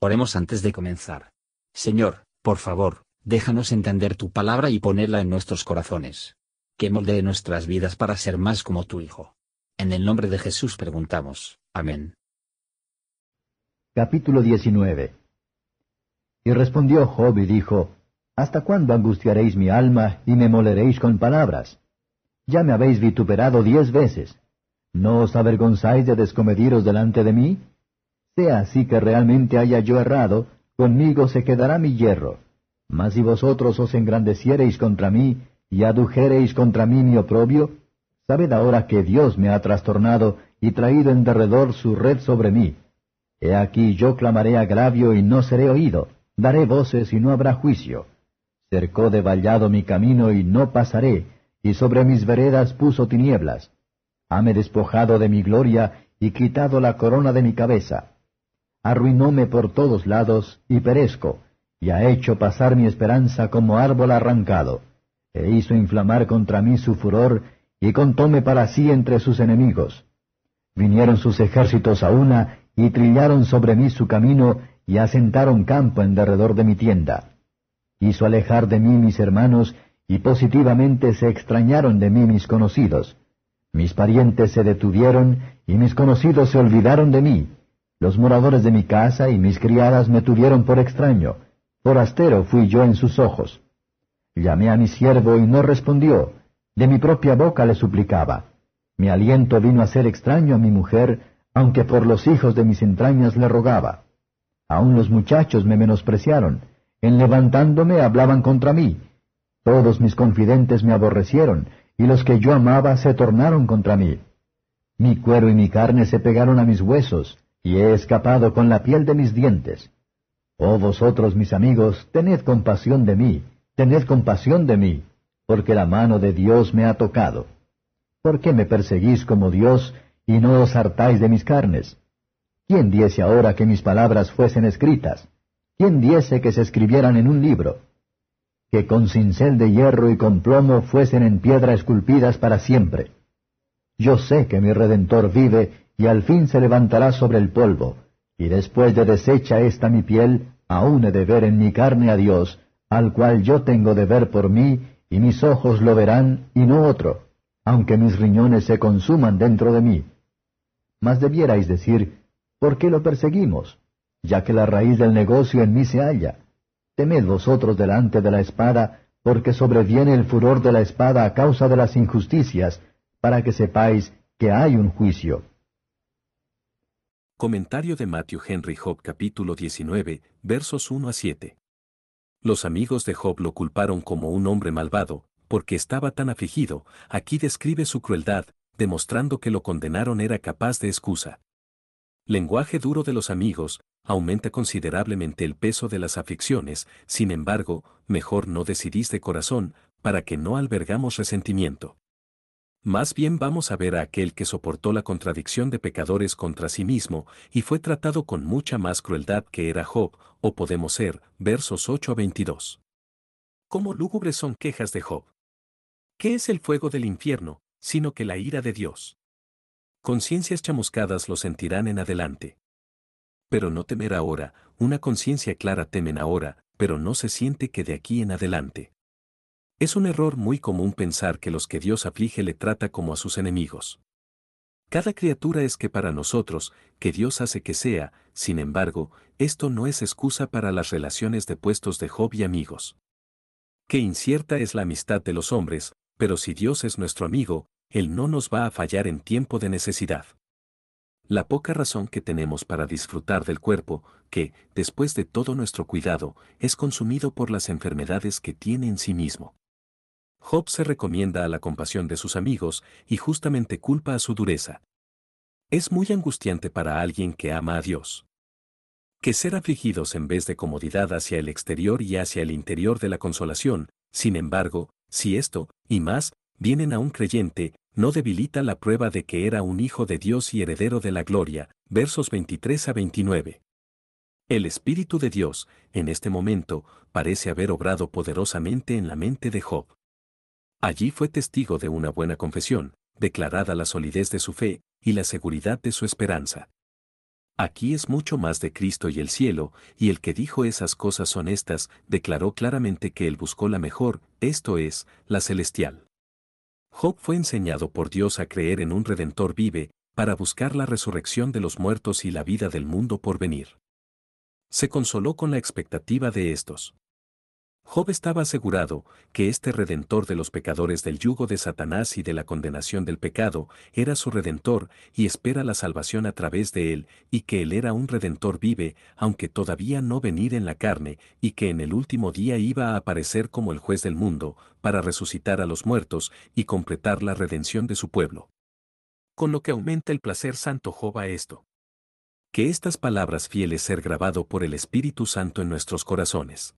Oremos antes de comenzar. Señor, por favor, déjanos entender tu palabra y ponerla en nuestros corazones. Que moldee nuestras vidas para ser más como tu Hijo. En el nombre de Jesús preguntamos. Amén. Capítulo 19 Y respondió Job y dijo, ¿Hasta cuándo angustiaréis mi alma y me moleréis con palabras? Ya me habéis vituperado diez veces. ¿No os avergonzáis de descomediros delante de mí? Sea así que realmente haya yo errado, conmigo se quedará mi hierro. Mas si vosotros os engrandeciereis contra mí, y adujereis contra mí mi oprobio, sabed ahora que Dios me ha trastornado y traído en derredor su red sobre mí. He aquí yo clamaré agravio y no seré oído, daré voces y no habrá juicio. Cercó de vallado mi camino y no pasaré, y sobre mis veredas puso tinieblas. Hame despojado de mi gloria y quitado la corona de mi cabeza arruinóme por todos lados, y perezco, y ha hecho pasar mi esperanza como árbol arrancado, e hizo inflamar contra mí su furor, y contóme para sí entre sus enemigos. Vinieron sus ejércitos a una, y trillaron sobre mí su camino, y asentaron campo en derredor de mi tienda. Hizo alejar de mí mis hermanos, y positivamente se extrañaron de mí mis conocidos. Mis parientes se detuvieron, y mis conocidos se olvidaron de mí. Los moradores de mi casa y mis criadas me tuvieron por extraño, forastero fui yo en sus ojos. Llamé a mi siervo y no respondió, de mi propia boca le suplicaba. Mi aliento vino a ser extraño a mi mujer, aunque por los hijos de mis entrañas le rogaba. Aun los muchachos me menospreciaron, en levantándome hablaban contra mí. Todos mis confidentes me aborrecieron, y los que yo amaba se tornaron contra mí. Mi cuero y mi carne se pegaron a mis huesos, y he escapado con la piel de mis dientes. Oh vosotros mis amigos, tened compasión de mí, tened compasión de mí, porque la mano de Dios me ha tocado. ¿Por qué me perseguís como Dios y no os hartáis de mis carnes? ¿Quién diese ahora que mis palabras fuesen escritas? ¿Quién diese que se escribieran en un libro? Que con cincel de hierro y con plomo fuesen en piedra esculpidas para siempre. Yo sé que mi Redentor vive y al fin se levantará sobre el polvo, y después de deshecha esta mi piel, aún he de ver en mi carne a Dios, al cual yo tengo de ver por mí, y mis ojos lo verán, y no otro, aunque mis riñones se consuman dentro de mí. Mas debierais decir, ¿por qué lo perseguimos? Ya que la raíz del negocio en mí se halla. Temed vosotros delante de la espada, porque sobreviene el furor de la espada a causa de las injusticias, para que sepáis que hay un juicio. Comentario de Matthew Henry Job capítulo 19, versos 1 a 7. Los amigos de Job lo culparon como un hombre malvado, porque estaba tan afligido, aquí describe su crueldad, demostrando que lo condenaron era capaz de excusa. Lenguaje duro de los amigos, aumenta considerablemente el peso de las aflicciones, sin embargo, mejor no decidís de corazón, para que no albergamos resentimiento. Más bien vamos a ver a aquel que soportó la contradicción de pecadores contra sí mismo y fue tratado con mucha más crueldad que era Job, o podemos ser, versos 8 a 22. ¿Cómo lúgubres son quejas de Job? ¿Qué es el fuego del infierno, sino que la ira de Dios? Conciencias chamuscadas lo sentirán en adelante. Pero no temer ahora, una conciencia clara temen ahora, pero no se siente que de aquí en adelante. Es un error muy común pensar que los que Dios aflige le trata como a sus enemigos. Cada criatura es que para nosotros, que Dios hace que sea, sin embargo, esto no es excusa para las relaciones de puestos de Job y amigos. Qué incierta es la amistad de los hombres, pero si Dios es nuestro amigo, Él no nos va a fallar en tiempo de necesidad. La poca razón que tenemos para disfrutar del cuerpo, que, después de todo nuestro cuidado, es consumido por las enfermedades que tiene en sí mismo. Job se recomienda a la compasión de sus amigos y justamente culpa a su dureza. Es muy angustiante para alguien que ama a Dios. Que ser afligidos en vez de comodidad hacia el exterior y hacia el interior de la consolación, sin embargo, si esto, y más, vienen a un creyente, no debilita la prueba de que era un hijo de Dios y heredero de la gloria, versos 23 a 29. El Espíritu de Dios, en este momento, parece haber obrado poderosamente en la mente de Job. Allí fue testigo de una buena confesión, declarada la solidez de su fe y la seguridad de su esperanza. Aquí es mucho más de Cristo y el cielo, y el que dijo esas cosas son estas, declaró claramente que él buscó la mejor, esto es, la celestial. Job fue enseñado por Dios a creer en un Redentor vive, para buscar la resurrección de los muertos y la vida del mundo por venir. Se consoló con la expectativa de estos. Job estaba asegurado que este redentor de los pecadores del yugo de Satanás y de la condenación del pecado era su redentor y espera la salvación a través de él, y que él era un redentor vive, aunque todavía no venir en la carne, y que en el último día iba a aparecer como el juez del mundo, para resucitar a los muertos y completar la redención de su pueblo. Con lo que aumenta el placer santo Job a esto. Que estas palabras fieles ser grabado por el Espíritu Santo en nuestros corazones.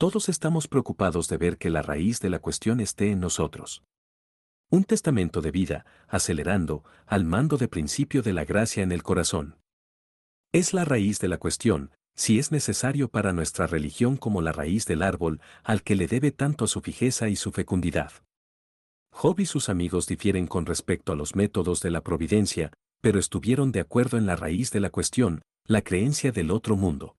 Todos estamos preocupados de ver que la raíz de la cuestión esté en nosotros. Un testamento de vida, acelerando, al mando de principio de la gracia en el corazón. Es la raíz de la cuestión, si es necesario para nuestra religión como la raíz del árbol, al que le debe tanto su fijeza y su fecundidad. Job y sus amigos difieren con respecto a los métodos de la providencia, pero estuvieron de acuerdo en la raíz de la cuestión, la creencia del otro mundo.